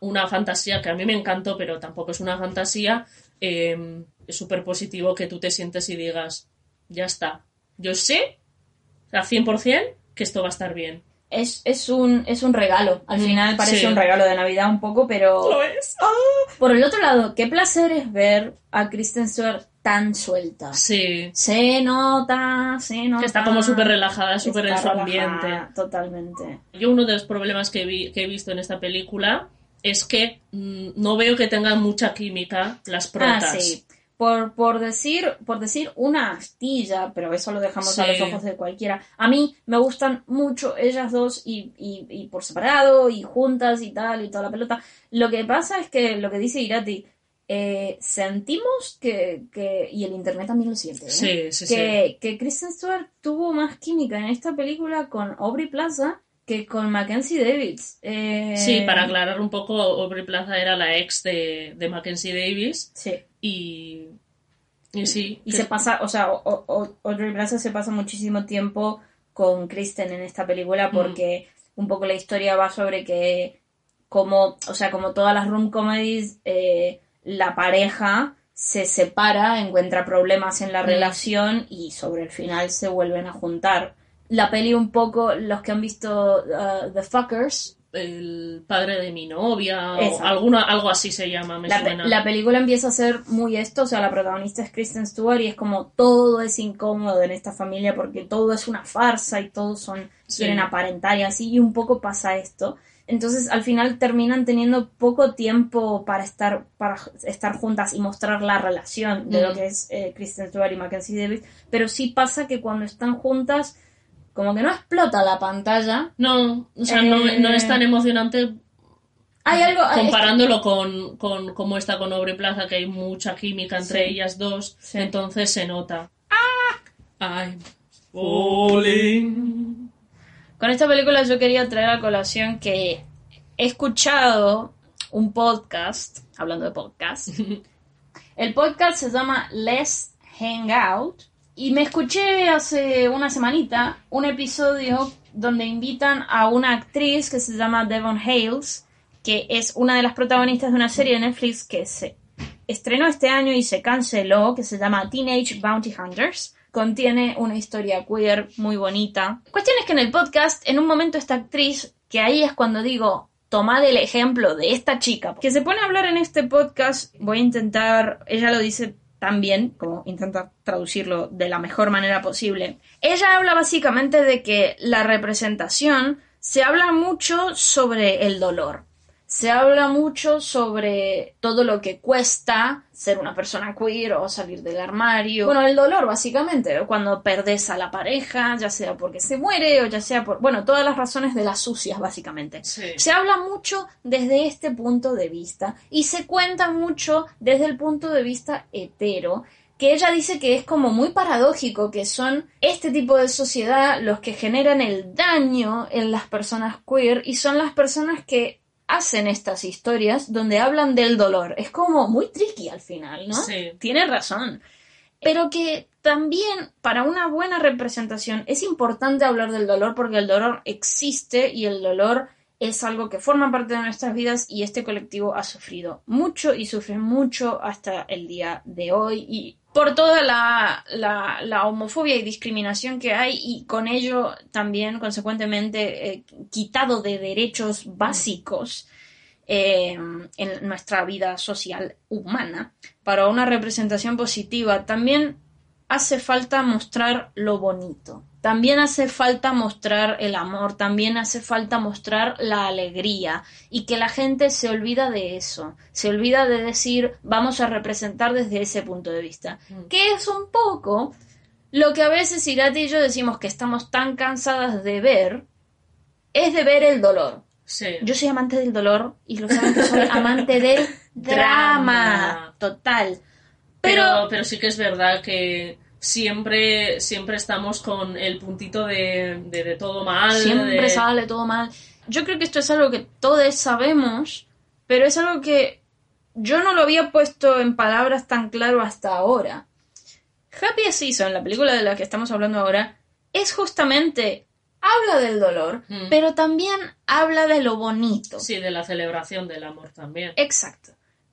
Una fantasía que a mí me encantó, pero tampoco es una fantasía, eh, es súper positivo que tú te sientes y digas, ya está. Yo sé, a 100%, que esto va a estar bien. Es, es, un, es un regalo. Al Mm, final parece sí. un regalo de Navidad un poco, pero... es? Por el otro lado, qué placer es ver a Kristen Stewart tan suelta. Sí. Se nota, se nota. Está como súper relajada, súper en su ambiente. Totalmente. Yo uno de los problemas que, vi- que he visto en esta película es que mm, no veo que tengan mucha química las protas. Ah, sí. Por, por, decir, por decir una astilla, pero eso lo dejamos a los ojos de cualquiera. A mí me gustan mucho ellas dos y, y, y por separado y juntas y tal y toda la pelota. Lo que pasa es que lo que dice Irati, eh, sentimos que, que, y el internet también lo siente, ¿eh? Sí, sí, sí. que, que Kristen Stewart tuvo más química en esta película con Aubrey Plaza que con Mackenzie Davis. Eh, Sí, para aclarar un poco, Aubrey Plaza era la ex de, de Mackenzie Davis Sí. y, y sí. Y se pasa, o sea, Audrey Plaza se pasa muchísimo tiempo con Kristen en esta Mm. película porque un poco la historia va sobre que como, o sea, como todas las room comedies, eh, la pareja se separa, encuentra problemas en la Mm. relación y sobre el final se vuelven a juntar. La peli un poco, los que han visto uh, The Fuckers, el padre de mi novia o alguna, algo así se llama, me La, suena. la película empieza a ser muy esto, o sea, la protagonista es Kristen Stewart y es como todo es incómodo en esta familia porque todo es una farsa y todos son Sí. quieren aparentar y así y un poco pasa esto. Entonces al final terminan teniendo poco tiempo para estar para estar juntas y mostrar la relación de lo Mm. que es eh, Kristen Stewart y Mackenzie Davis, pero sí pasa que cuando están juntas como que no explota la pantalla. No, o sea, no, Eh, no es tan emocionante Hay algo hay- comparándolo con, con cómo está con Aubrey Plaza, que hay mucha química entre Sí. ellas dos, Sí. entonces se nota. I'm falling. Con esta película yo quería traer a colación que he escuchado un podcast, hablando de podcast. El podcast se llama Let's Hang Out y me escuché hace una semanita un episodio donde invitan a una actriz que se llama Devon Hales, que es una de las protagonistas de una serie de Netflix que se estrenó este año y se canceló, que se llama Teenage Bounty Hunters. Contiene una historia queer muy bonita. Cuestión es que en el podcast, en un momento esta actriz, que ahí es cuando digo, tomad el ejemplo de esta chica, que se pone a hablar en este podcast, voy a intentar, ella lo dice también, como intentar traducirlo de la mejor manera posible. Ella habla básicamente de que la representación se habla mucho sobre el dolor. Se habla mucho sobre todo lo que cuesta ser una persona queer o salir del armario. Bueno, el dolor, básicamente, cuando perdes a la pareja, ya sea porque se muere o ya sea por. Bueno, todas las razones de las sucias, básicamente. Sí. Se habla mucho desde este punto de vista y se cuenta mucho desde el punto de vista hetero, que ella dice que es como muy paradójico que son este tipo de sociedad los que generan el daño en las personas queer y son las personas que hacen estas historias donde hablan del dolor. Es como muy tricky al final, ¿no? Sí. Tiene razón. Pero que también para una buena representación es importante hablar del dolor porque el dolor existe y el dolor es algo que forma parte de nuestras vidas y este colectivo ha sufrido mucho y sufre mucho hasta el día de hoy y por toda la, la, la homofobia y discriminación que hay y con ello también consecuentemente eh, quitado de derechos básicos eh, en nuestra vida social humana para una representación positiva también hace falta mostrar lo bonito. También hace falta mostrar el amor, también hace falta mostrar la alegría y que la gente se olvida de eso, se olvida de decir vamos a representar desde ese punto de vista, que es un poco lo que a veces Irati y yo decimos que estamos tan cansadas de ver, es de ver el dolor. Sí. Yo soy amante del dolor y lo saben que soy amante del drama, Drama. total. Pero, Pero, pero sí que es verdad que siempre, siempre estamos con el puntito de, de, de todo mal. siempre de- sale todo mal. Yo creo que esto es algo que todos sabemos, pero es algo que yo no lo había puesto en palabras tan claro hasta ahora. Happy Season, la película de la que estamos hablando ahora, es justamente habla del dolor, Mm. pero también habla de lo bonito. Sí, de la celebración del amor también. Exacto.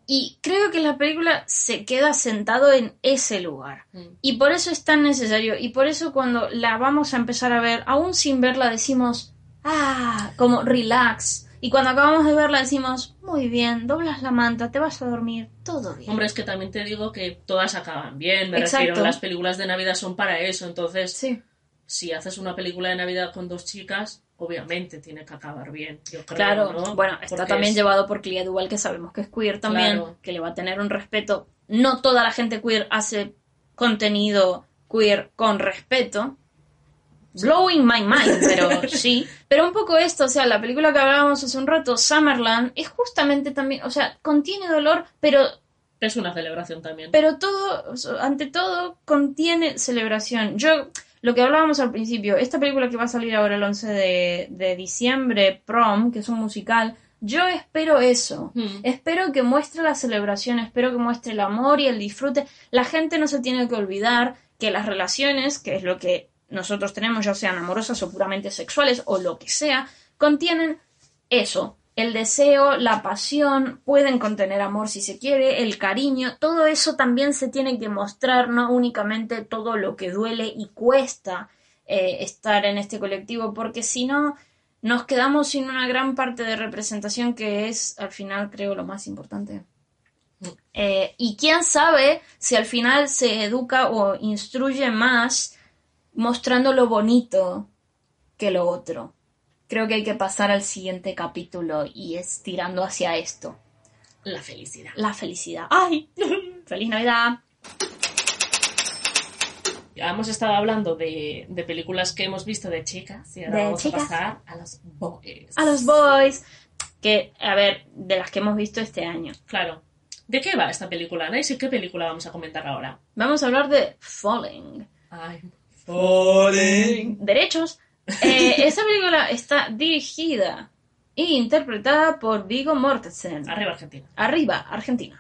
Y creo que la película se queda sentado en ese lugar. Mm. Y por eso es tan necesario. Y por eso cuando la vamos a empezar a ver, aún sin verla decimos, ah, como relax. Y cuando acabamos de verla decimos, muy bien, doblas la manta, te vas a dormir, todo bien. Hombre, es que también te digo que todas acaban bien. Me Exacto. refiero, las películas de Navidad son para eso. Entonces, Sí, si haces una película de Navidad con dos chicas, obviamente tiene que acabar bien. Yo creo, claro. ¿no? Bueno, está Porque también es- llevado por Clea Duval, que sabemos que es queer también, Claro. que le va a tener un respeto. No toda la gente queer hace contenido queer con respeto. Blowing my mind, pero sí. Pero un poco esto, o sea, la película que hablábamos hace un rato, Summerland, es justamente también, o sea, contiene dolor, pero Es una celebración también. pero todo, ante todo, contiene celebración. Yo, lo que hablábamos al principio, esta película que va a salir ahora el 11 de, de diciembre, Prom, que es un musical, yo espero eso. Mm. Espero que muestre la celebración, espero que muestre el amor y el disfrute. La gente no se tiene que olvidar que las relaciones, que es lo que nosotros tenemos, ya sean amorosas o puramente sexuales o lo que sea, contienen eso. El deseo, la pasión, pueden contener amor si se quiere, el cariño, todo eso también se tiene que mostrar, no únicamente todo lo que duele y cuesta eh, estar en este colectivo, porque si no, nos quedamos sin una gran parte de representación que es, al final, creo, lo más importante. Eh, y quién sabe si al final se educa o instruye más mostrando lo bonito que lo otro. Creo que hay que pasar al siguiente capítulo y es tirando hacia esto. La felicidad. La felicidad. ¡Ay! ¡Feliz Navidad! Ya hemos estado hablando de, de películas que hemos visto de chicas y ahora De vamos chicas. a pasar a los boys. A los boys. Que, a ver, de las que hemos visto este año. Claro. ¿De qué va esta película, Nice? ¿Y qué película vamos a comentar ahora? Vamos a hablar de Falling. Ay, Derechos. Eh, esta película está dirigida e interpretada por Vigo Mortensen. arriba Argentina. Arriba, Argentina.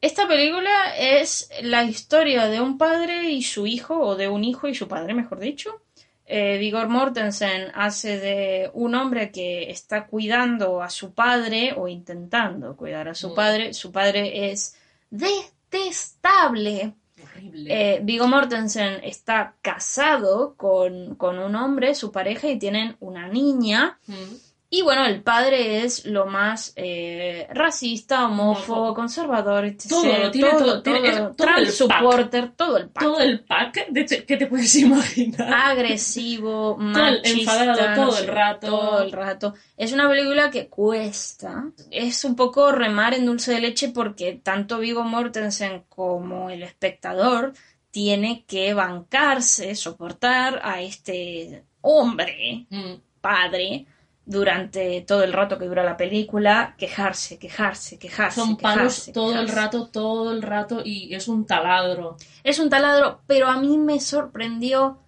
Esta película es la historia de un padre y su hijo, o de un hijo y su padre, mejor dicho. Eh, Vigor Mortensen hace de un hombre que está cuidando a su padre, o intentando cuidar a su Mm. padre. Su padre es detestable. Horrible. Eh, Viggo Mortensen está casado con, con un hombre, su pareja, y tienen una niña. Mm. Y bueno, el padre es lo más eh, racista, homófobo, conservador, etc. Todo, lo tiene todo, tiene- es todo Trump el pack. supporter, todo el pack. Todo el pack de que te puedes imaginar. Agresivo, machista, enfadado no todo sé, el rato. Todo el rato. Es una película que cuesta. Es un poco remar en dulce de leche porque tanto Vigo Mortensen como el espectador tiene que bancarse, soportar a este hombre Mm. padre durante todo el rato que dura la película, quejarse, quejarse, quejarse. Son palos quejarse, todo el rato, todo el rato y es un taladro. Es un taladro, pero a mí me sorprendió.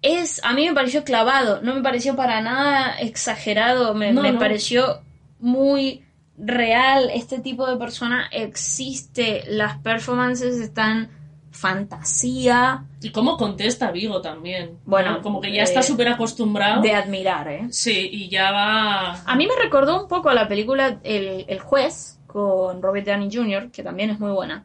Es, a mí me pareció clavado, no me pareció para nada exagerado, me, No, me no. pareció muy real. Este tipo de persona existe, las performances están fantasía Y cómo contesta Vigo también. Bueno, ¿no? como que ya eh, está súper acostumbrado. de admirar, ¿eh? Sí, y ya va. A mí me recordó un poco a la película El, El juez con Robert Downey Jr., que también es muy buena.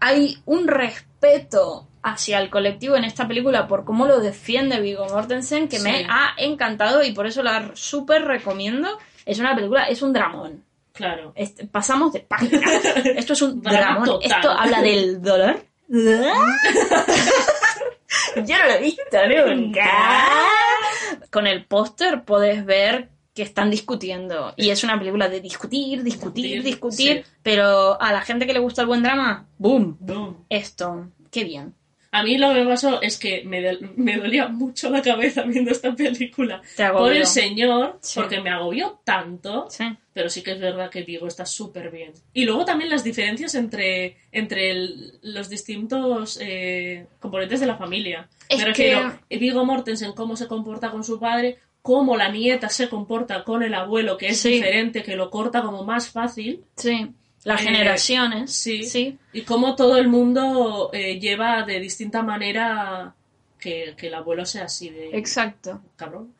Hay un respeto hacia el colectivo en esta película por cómo lo defiende Viggo Mortensen que me ha encantado y por eso la súper recomiendo. Es una película, es un dramón. Claro. Este, pasamos de página. Esto es un Drama dramón. total. Esto habla del dolor. Yo no lo he visto nunca. Con el póster podés ver que están discutiendo. Y es una película de discutir, discutir, Discutir, sí. Pero a la gente que le gusta el buen drama, ¡boom! Boom. Esto. Qué bien. A mí lo que me pasó es que me, me dolía mucho la cabeza viendo esta película. Por el señor, Sí. porque me agobió tanto. Sí. Pero sí que es verdad que Vigo está súper bien. Y luego también las diferencias entre, entre el- los distintos eh, componentes de la familia. Es Me que- Vigo Mortensen, cómo se comporta con su padre, cómo la nieta se comporta con el abuelo, que es Sí. diferente, que lo corta como más fácil. Sí. Las Eh, generaciones. Sí. Sí. Y cómo todo el mundo eh, lleva de distinta manera que, que el abuelo sea así de Exacto. cabrón.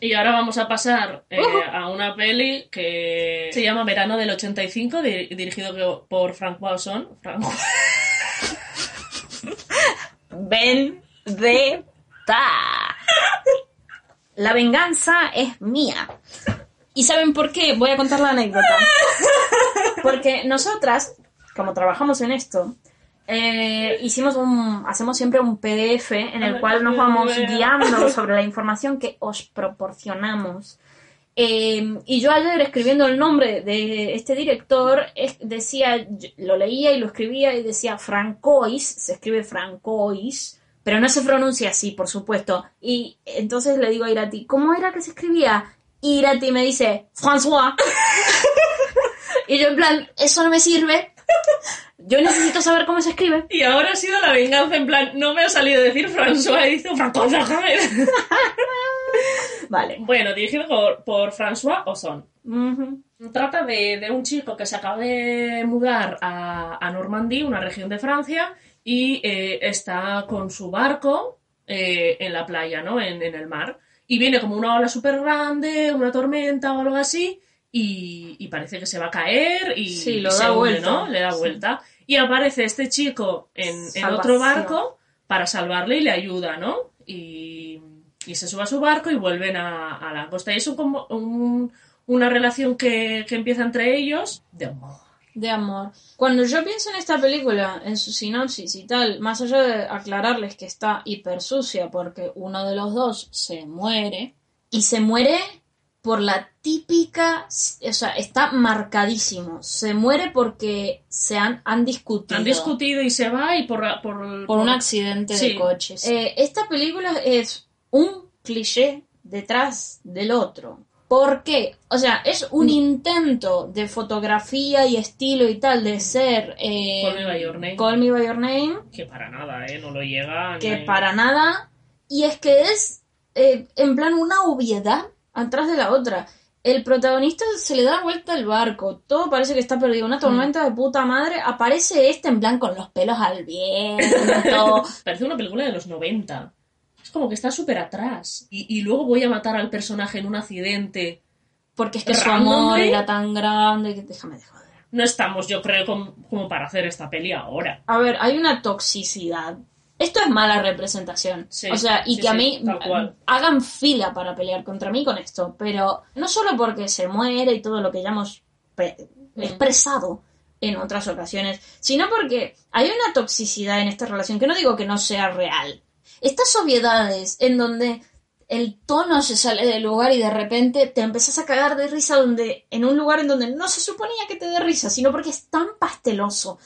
Y ahora vamos a pasar eh, a una peli que se llama Verano del 85, di- dirigido por Francois Ozon. Fran- Ven de ta. La venganza es mía. ¿Y saben por qué? Voy a contar la anécdota. Porque nosotras, como trabajamos en esto, eh, hicimos un, hacemos siempre un PDF en el cual nos vamos guiando sobre la información que os proporcionamos. Eh, y yo ayer escribiendo el nombre de este director, es- decía, lo leía y lo escribía y decía Francois, se escribe Francois, pero no se pronuncia así, por supuesto. Y entonces le digo a Irati, ¿cómo era que se escribía? Y Irati me dice, François. y yo en plan, eso no me sirve. Yo necesito saber cómo se escribe. Y ahora ha sido la venganza, en plan, no me ha salido decir François, he dicho Francois Ozon. Vale. Bueno, dirigido por, por François Ozon. Ujú. Trata de, de un chico que se acaba de mudar a, a Normandía, una región de Francia, y eh, está con su barco eh, en la playa, ¿no? En, en el mar. Y viene como una ola súper grande, una tormenta o algo así, y, y parece que se va a caer y, Sí, lo y da se vuelta. ¿no? Le da Sí. vuelta. Y aparece este chico en, en otro barco para salvarle y le ayuda, ¿no? Y, y se sube a su barco y vuelven a, a la costa. Y es un, como un- una relación que, que empieza entre ellos de amor. De amor. Cuando yo pienso en esta película, en su sinopsis y tal, más allá de aclararles que está hiper sucia porque uno de los dos se muere y se muere por la típica, o sea, está marcadísimo. Se muere porque se han, han discutido. Han discutido y se va y por... Por, por un accidente Sí. de coches. Eh, esta película es un cliché detrás del otro. ¿Por qué? O sea, es un Mm. intento de fotografía y estilo y tal de ser eh, Call Me By Your Name. Call Me By Your Name, Que para nada, ¿eh? No lo llega. que para nada, y es que es eh, en plan una obviedad atrás de la otra. El protagonista se le da vuelta al barco, todo parece que está perdido, una tormenta de puta madre, aparece este en plan con los pelos al viento, Parece una película de los 90. Es como que está súper atrás. Y, y luego voy a matar al personaje en un accidente. Porque es que su amor era tan grande que déjame de joder. No estamos, yo creo, com- como para hacer esta peli ahora. A ver, hay una toxicidad. Esto es mala representación. Sí, o sea, y sí, que a mí hagan fila para pelear contra mí con esto. Pero no solo porque se muere y todo lo que ya hemos Mm. expresado en otras ocasiones, sino porque hay una toxicidad en esta relación que no digo que no sea real. Estas obviedades en donde el tono se sale del lugar y de repente te empezás a cagar de risa donde en un lugar en donde no se suponía que te dé risa, sino porque es tan pasteloso,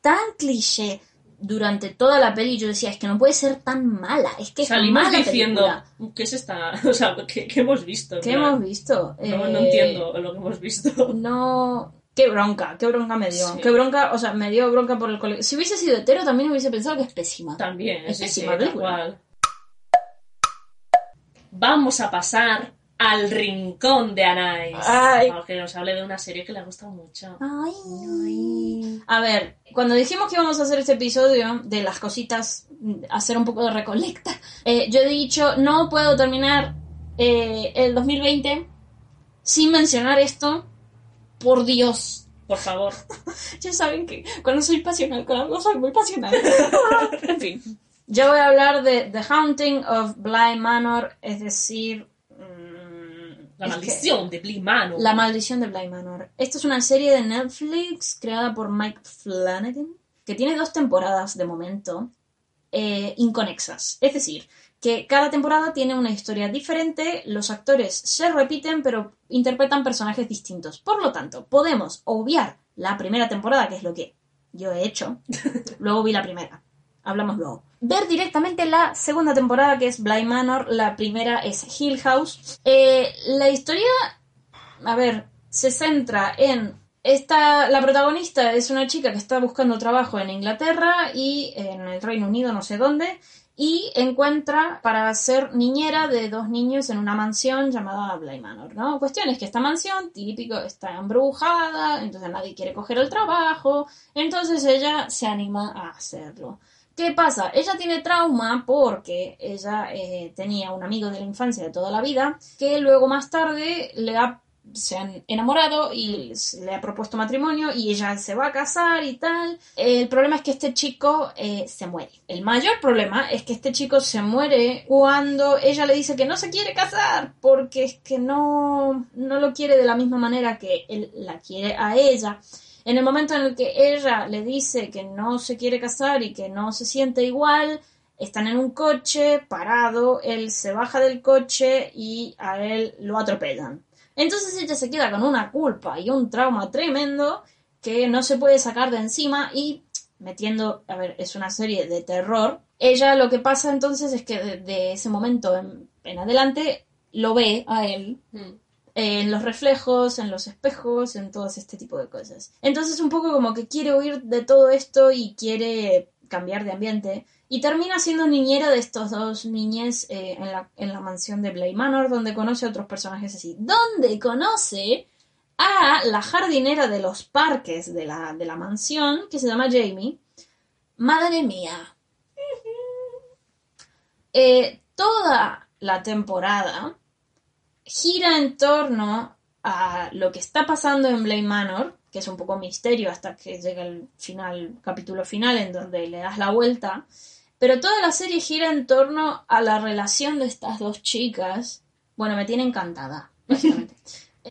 tan cliché, durante toda la peli yo decía, es que no puede ser tan mala, es que es Salimos mala diciendo, película. ¿qué es esta? O sea, ¿qué, qué hemos visto? ¿Qué hemos visto? No, no Eh, entiendo lo que hemos visto. No. Qué bronca, qué bronca me dio. Sí. Qué bronca, o sea, me dio bronca por el colegio. Si hubiese sido hetero también hubiese pensado que es pésima. También, Es sí, sí, pésima película. cual. Vamos a pasar al rincón de Anais. Ay. Que nos hable de una serie que le ha gustado mucho. Ay. A ver, cuando dijimos que íbamos a hacer este episodio de las cositas, hacer un poco de recolecta, eh, yo he dicho, no puedo terminar eh, el 2020 sin mencionar esto. Por Dios. Por favor. Ya saben que cuando soy pasional con algo soy muy pasional. en fin. Yo voy a hablar de The Haunting of Bly Manor, es decir... mm, La maldición de Bly Manor. La maldición de Bly Manor. Esta es una serie de Netflix creada por Mike Flanagan, que tiene dos temporadas de momento, eh, inconexas. Es decir, que cada temporada tiene una historia diferente, los actores se repiten, pero interpretan personajes distintos. Por lo tanto, podemos obviar la primera temporada, que es lo que yo he hecho. Luego vi la primera. Hablamos luego. Ver directamente la segunda temporada, que es Bly Manor. La primera es Hill House. Eh, la historia a ver, se centra en esta, la protagonista es una chica que está buscando trabajo en Inglaterra y en el Reino Unido, no sé dónde, y encuentra para ser niñera de dos niños en una mansión llamada Bly Manor, ¿no? Cuestión es que esta mansión, típico, está embrujada, entonces nadie quiere coger el trabajo, entonces ella se anima a hacerlo. ¿Qué pasa? Ella tiene trauma porque ella eh, tenía un amigo de la infancia de toda la vida que luego más tarde le ha, se han enamorado y le ha propuesto matrimonio y ella se va a casar y tal. El problema es que este chico eh, se muere. El mayor problema es que este chico se muere cuando ella le dice que no se quiere casar porque es que no, no lo quiere de la misma manera que él la quiere a ella. En el momento en el que ella le dice que no se quiere casar y que no se siente igual, están en un coche parado, él se baja del coche y a él lo atropellan. Entonces ella se queda con una culpa y un trauma tremendo que no se puede sacar de encima y metiendo, a ver, es una serie de terror. Ella lo que pasa entonces es que de, de ese momento en, en adelante lo ve a él Mm. en los reflejos, en los espejos, en todo este tipo de cosas. Entonces un poco como que quiere huir de todo esto y quiere cambiar de ambiente y termina siendo niñera de estos dos niñes eh, en, la, en la mansión de Bly Manor donde conoce a otros personajes así. Donde conoce a la jardinera de los parques de la, de la mansión que se llama Jamie. Madre mía. Eh, toda la temporada gira en torno a lo que está pasando en Blame Manor, que es un poco misterio hasta que llega el final, capítulo final, en donde le das la vuelta. Pero toda la serie gira en torno a la relación de estas dos chicas. Bueno, me tiene encantada, básicamente.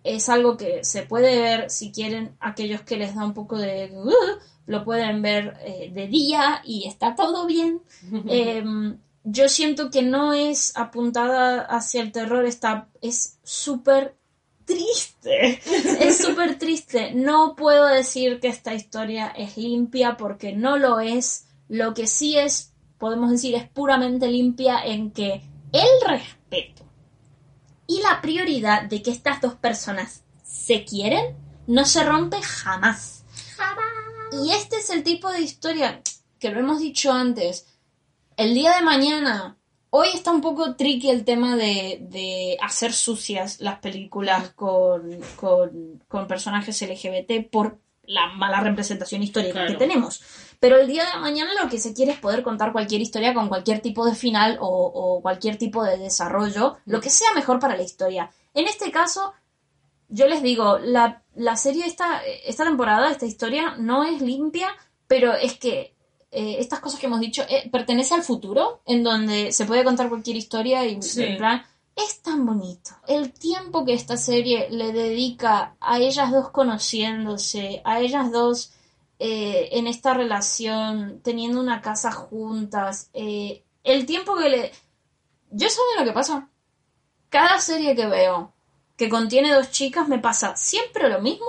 es algo que se puede ver, si quieren, aquellos que les da un poco de... "Uh", lo pueden ver eh, de día y está todo bien. Em, yo siento que no es apuntada hacia el terror, está, es súper triste. Es súper triste. No puedo decir que esta historia es limpia porque no lo es. Lo que sí es, podemos decir, es puramente limpia en que el respeto y la prioridad de que estas dos personas se quieren no se rompe jamás. Y este es el tipo de historia que lo hemos dicho antes. El día de mañana, hoy está un poco tricky el tema de, de hacer sucias las películas con, con, con personajes LGBT por la mala representación histórica Claro. que tenemos. Pero el día de mañana lo que se quiere es poder contar cualquier historia con cualquier tipo de final o, o cualquier tipo de desarrollo, lo que sea mejor para la historia. En este caso, yo les digo, la, la serie esta, esta temporada, esta historia, no es limpia, pero es que eh, estas cosas que hemos dicho eh, pertenece al futuro, en donde se puede contar cualquier historia y Sí. en plan, es tan bonito. El tiempo que esta serie le dedica a ellas dos conociéndose, a ellas dos eh, en esta relación, teniendo una casa juntas, eh, el tiempo que le... Yo saben lo que pasa. Cada serie que veo que contiene dos chicas me pasa siempre lo mismo,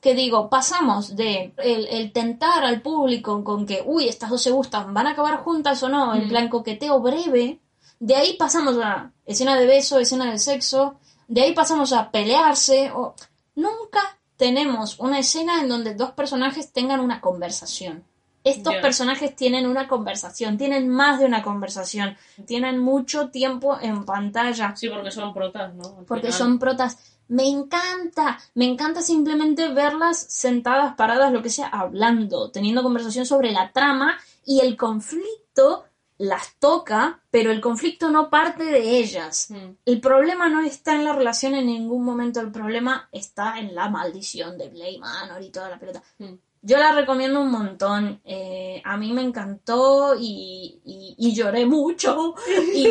que digo, pasamos de el, el tentar al público con que, uy, estas dos se gustan, van a acabar juntas o no, en Mm. plan coqueteo breve, de ahí pasamos a escena de beso, escena de sexo, de ahí pasamos a pelearse, o nunca tenemos una escena en donde dos personajes tengan una conversación. Estos personajes tienen una conversación, tienen más de una conversación, tienen mucho tiempo en pantalla Sí, porque son protas, ¿no? Al porque final. son protas. Me encanta, me encanta simplemente verlas sentadas, paradas, lo que sea, hablando, teniendo conversación sobre la trama y el conflicto las toca, pero el conflicto no parte de ellas. Mm. El problema no está en la relación en ningún momento, el problema está en la maldición de Blade Manor y toda la pelota. Mm. Yo la recomiendo un montón. eh, a mí me encantó y, y- y lloré mucho. Y,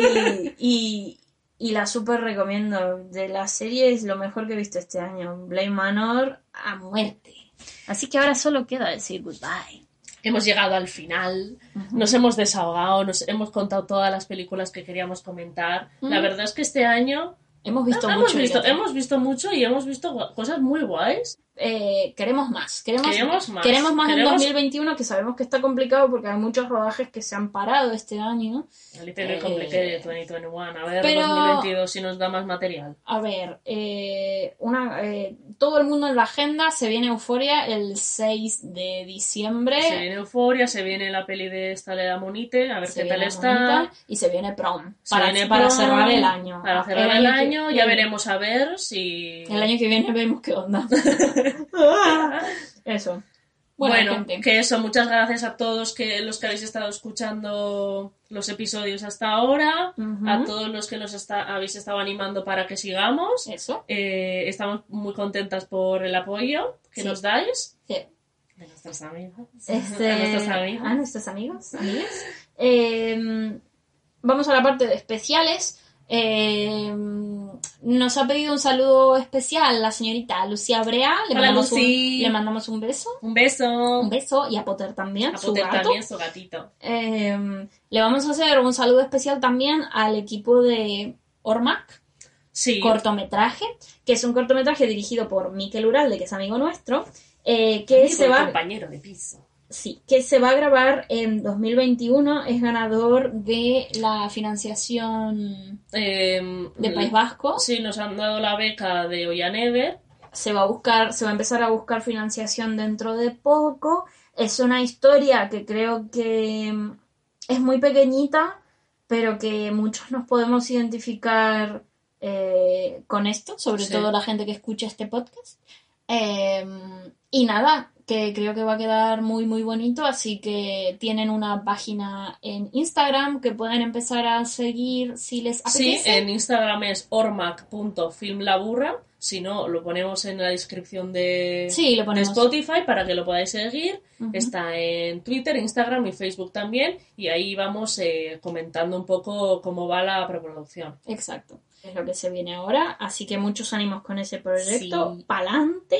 y- y la súper recomiendo. De la serie es lo mejor que he visto este año. Blade Manor a muerte. Así que ahora solo queda decir goodbye. Hemos llegado al final, nos hemos desahogado, nos hemos contado todas las películas que queríamos comentar. La verdad es que este año Hemos visto mucho. visto, hemos visto mucho y hemos visto cosas muy guays. Eh, queremos más. Queremos, Queremos más. Queremos más en Queremos- 2021, que sabemos que está complicado porque hay muchos rodajes que se han parado este año. A little Eh, complicated 2021. A ver, pero- 2022 si nos da más material. A ver, eh, una, eh, todo el mundo en la agenda se viene Euforia el 6 de diciembre. Se viene Euforia, se viene la peli de esta la Monite, a ver Se qué tal está. Bonita y se viene Prom. Se Para, viene para Prom, cerrar el año. Para cerrar el, que- año, ya el- veremos a ver si. El año que viene vemos qué onda. Eso. Bueno, Bueno, gente. que eso, muchas gracias a todos que los que habéis estado escuchando los episodios hasta ahora, a todos los que nos está- habéis estado animando para que sigamos. Eso. Eh, estamos muy contentas por el apoyo que Sí. nos dais Sí. de nuestras amigas. Este, A nuestros a amigos. nuestros amigos, amigas. Eh, vamos a la parte de especiales. Eh, nos ha pedido un saludo especial la señorita Lucía Brea. Le, Hola, mandamos, un, Lucy. le mandamos un beso. Un beso. Un beso y a Potter también, A su Potter gato. también, su gatito. Eh, le vamos a hacer un saludo especial también al equipo de Ormac, Sí. cortometraje, que es un cortometraje dirigido por Miquel Uralde, que es amigo nuestro, eh, que Amigo se va... compañero de piso. Sí, que se va a grabar en 2021. Es ganador de la financiación Eh, de País Vasco. Sí, nos han dado la beca de Ollanever. Se va a buscar, se va a empezar a buscar financiación dentro de poco. Es una historia que creo que mm, es muy pequeñita, pero que muchos nos podemos identificar eh, con esto, sobre Sí. todo la gente que escucha este podcast. Eh, y nada, que creo que va a quedar muy muy bonito, así que tienen una página en Instagram que pueden empezar a seguir si les Sí, apetece. en Instagram es ormac.filmlaburra. Si no, lo ponemos en la descripción de, Sí, lo de. Spotify para que lo podáis seguir. Está en Twitter, Instagram y Facebook también. Y ahí vamos eh, comentando un poco cómo va la preproducción. Exacto. Es lo que se viene ahora. Así que muchos ánimos con ese proyecto. Sí. Pa'lante.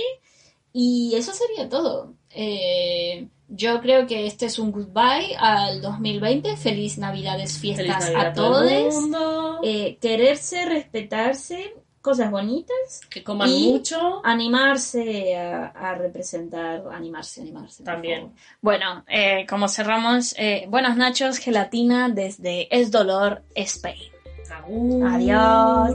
Y eso sería todo. Eh, yo creo que este es un goodbye al 2020. Feliz Navidades, Feliz fiestas Navidad a todos. Eh, quererse, respetarse, cosas bonitas. que coman y- mucho. Animarse a, a representar, animarse, animarse. También. Bueno, eh, como cerramos, buenos nachos, gelatina desde Es Dolor, Spain. Adiós.